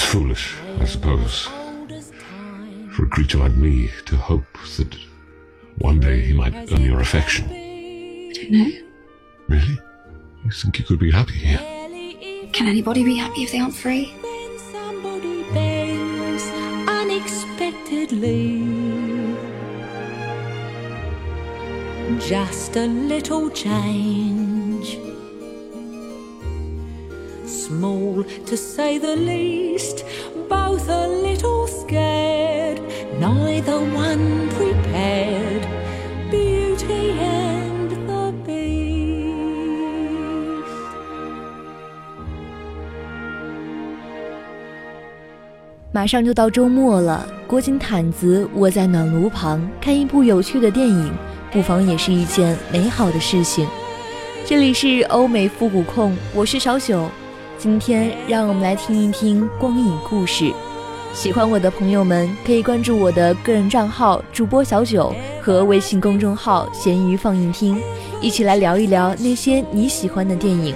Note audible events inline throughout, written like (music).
Foolish, I suppose, for a creature like me to hope that one day he might earn your affection. I don't know. Really? You think you could be happy here? Can anybody be happy if they aren't free? Then somebody bends unexpectedly. Just a little change. Small to say the least, both a little scared, neither one prepared. Beauty and the Beast. 马上就到周末了，裹紧毯子，窝在暖炉旁，看一部有趣的电影，不妨也是一件美好的事情。这里是欧美复古控，我是小九。今天让我们来听一听光影故事。喜欢我的朋友们可以关注我的个人账号主播小九和微信公众号咸鱼放映厅，一起来聊一聊那些你喜欢的电影。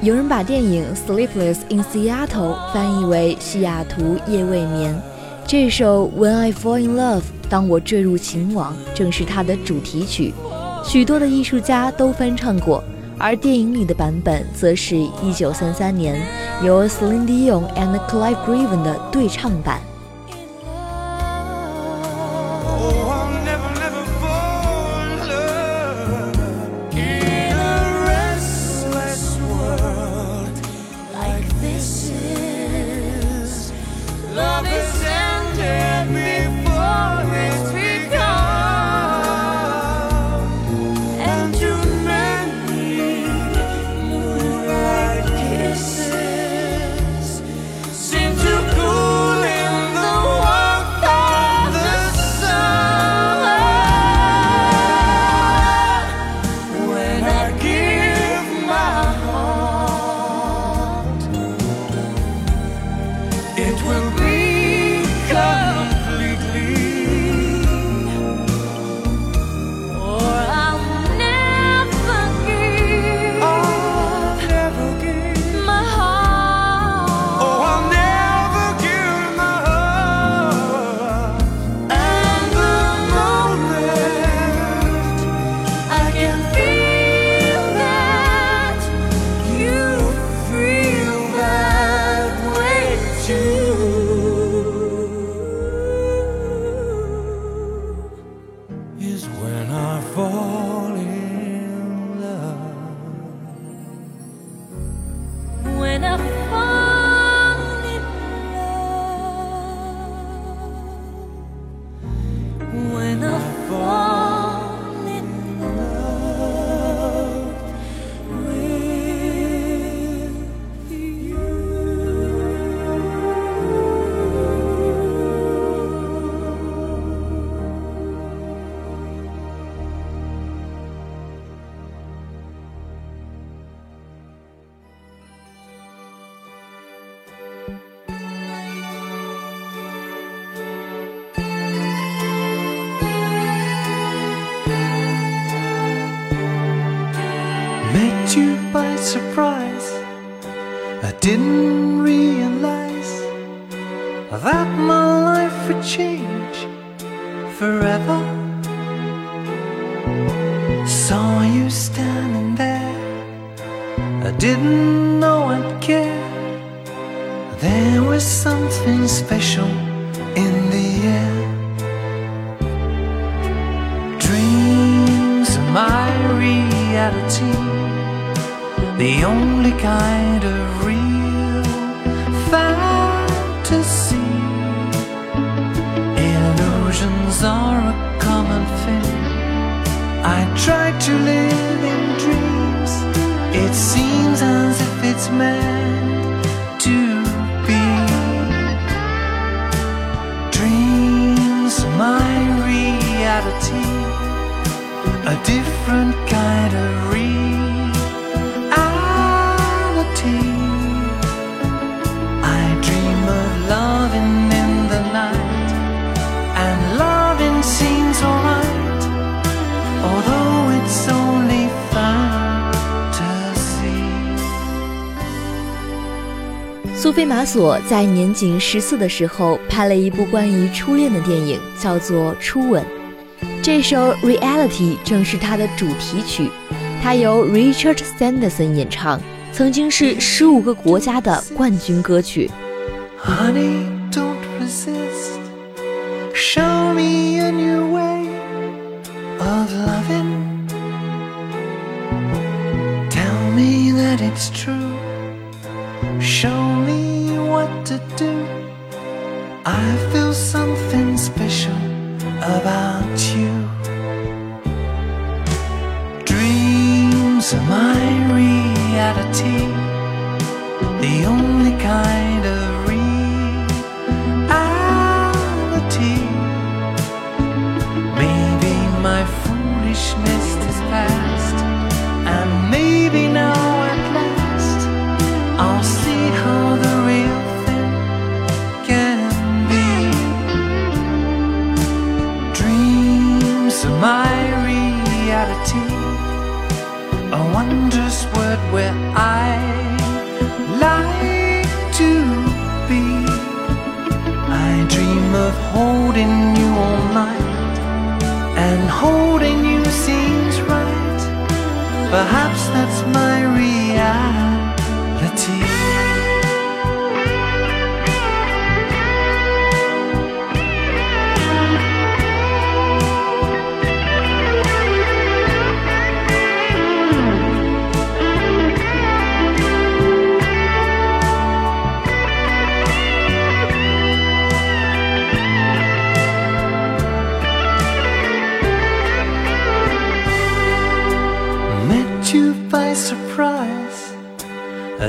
有人把电影《Sleepless in Seattle》翻译为《西雅图夜未眠》。这首《When I Fall in Love》当我坠入情网，正是它的主题曲。许多的艺术家都翻唱过，而电影里的版本则是一九三三年由 Celine Dion and Clive Graven 的对唱版。I didn't realize that my life would change forever. Saw you standing there. I didn't know I'd care. There was something special 索在年仅十四的时候拍了一部关于初恋的电影，叫做《初吻》。这首《Reality》正是它的主题曲，它由 Richard Sanderson 演唱，曾经是十五个国家的冠军歌曲。Honey, don't resist. Show me a new way of loving. Tell me that it's true.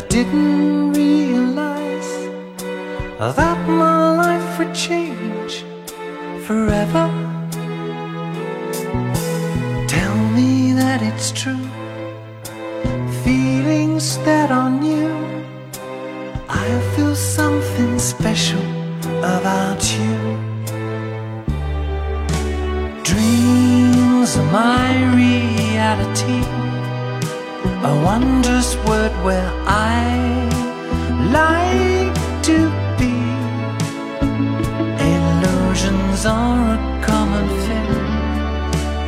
Didn't realize that my life would change forever. Tell me that it's true. Feelings that are new. I feel something special about you. Dreams are my reality. A wondrous word where I like to be. Illusions are a common thing.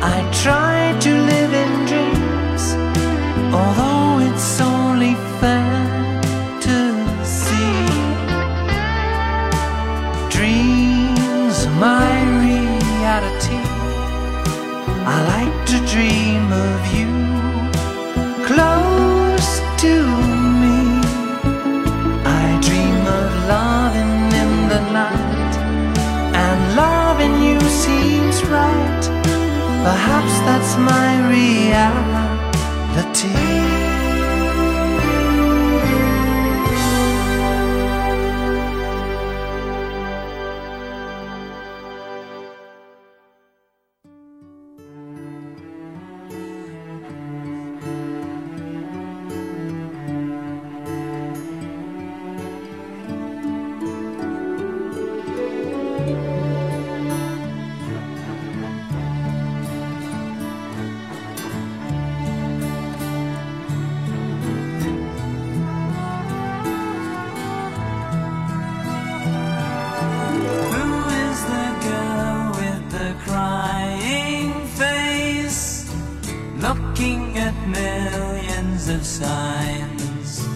I try to live in dreams, although it's only fantasy. Dreams my reality. I like to dream Perhaps that's my reality. Millions of signs.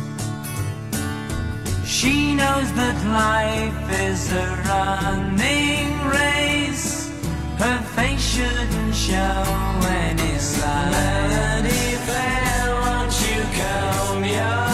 She knows that life is a running race. Her face shouldn't show any sign. Melody fair, won't you comb your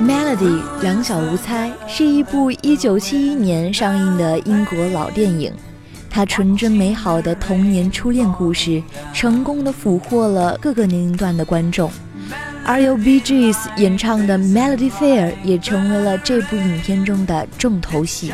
Melody 两小无猜是一部1971年上映的英国老电影，它纯真美好的童年初恋故事，成功的俘获了各个年龄段的观众。而由 B.G.S 演唱的《Melody Fair》也成为了这部影片中的重头戏。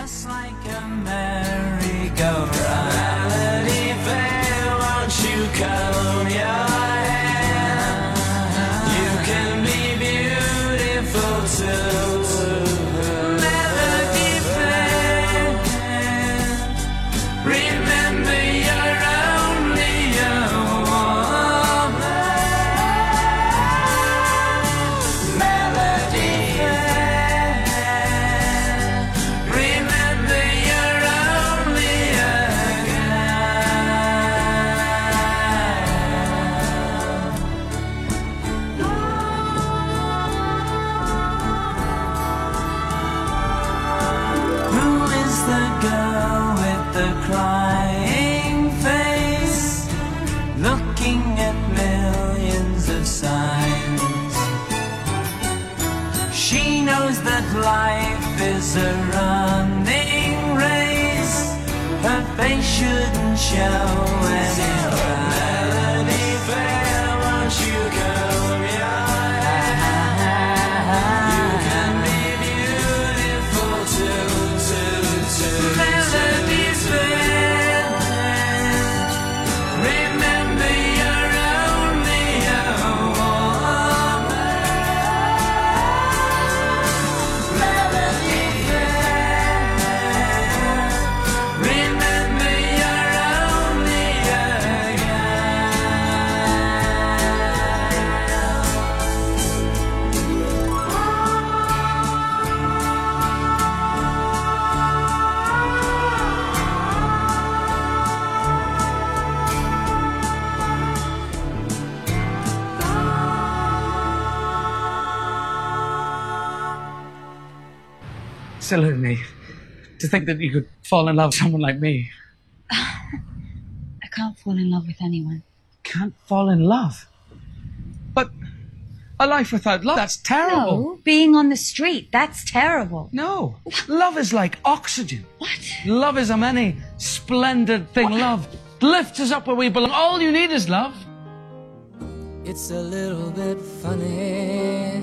Silly of me to think that you could fall in love with someone like me. (sighs) I can't fall in love with anyone. Can't fall in love. But a life without love, that's terrible. No, being on the street, that's terrible. No. Love is like oxygen. What? Love is a many splendid thing. Love lifts us up where we belong. All you need is love. It's a little bit funny,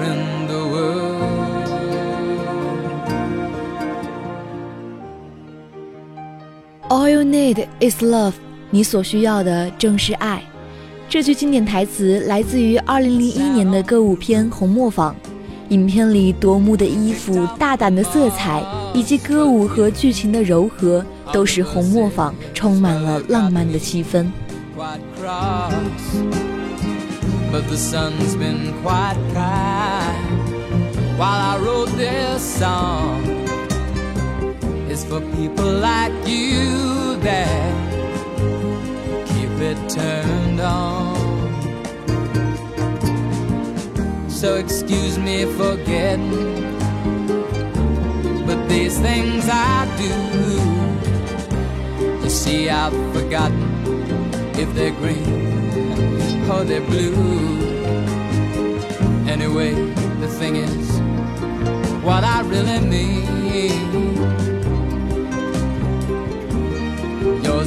All you need is love，你所需要的正是爱。这句经典台词来自于2001年的歌舞片《红磨坊》。影片里夺目的衣服、大胆的色彩，以及歌舞和剧情的柔和，都使《红磨坊》充满了浪漫的气氛。Quite cross, but the sun's been quite kind. While I wrote this song, it's for people like you that keep it turned on. So excuse me for getting, but these things I do. You see, I've forgotten if they're green or they're blue. Anyway, the thing is, what I really mean.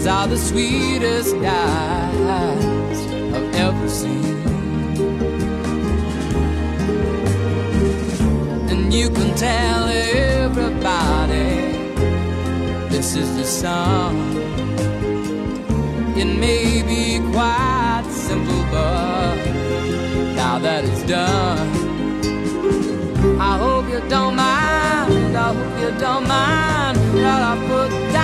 Yours are the sweetest eyes I've ever seen. And you can tell everybody this is the song. It may be quite simple, but now that it's done, I hope you don't mind. I hope you don't mind that I put down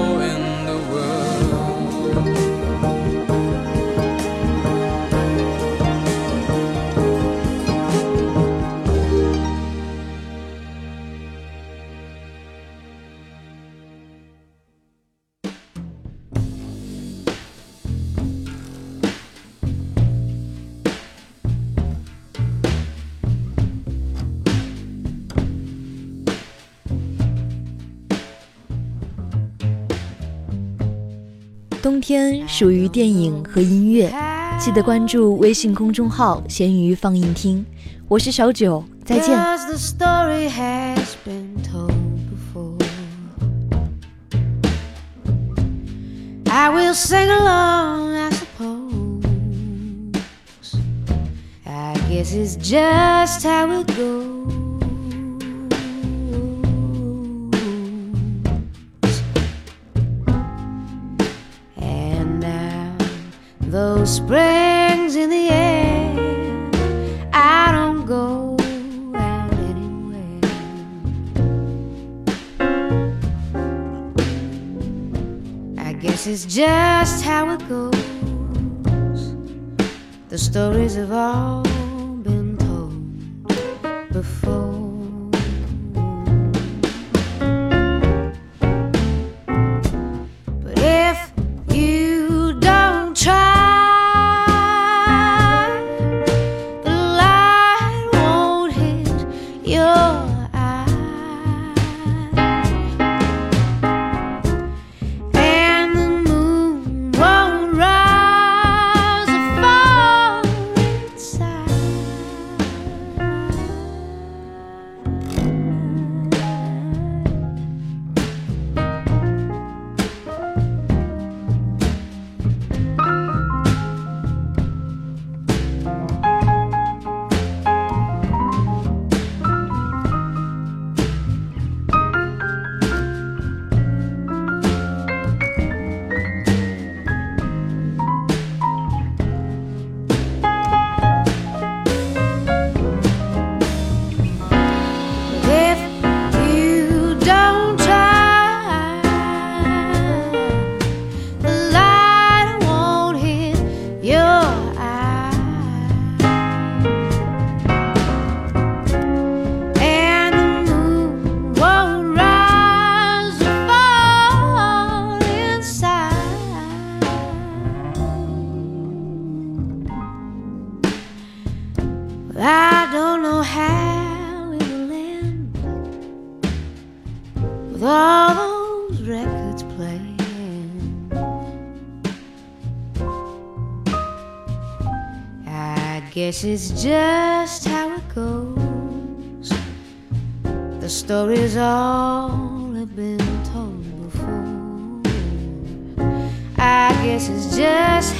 冬天》属于电影和音乐，记得关注微信公众号“咸鱼放映厅”，我是小九，再见。I will sing along, I suppose. I guess it's just how it goes. Springs in the air. I don't go out anywhere. I guess it's just how it goes. The stories have all been told before. How it will end with all those records playing. I guess it's just how it goes. The stories all have been told before. I guess it's just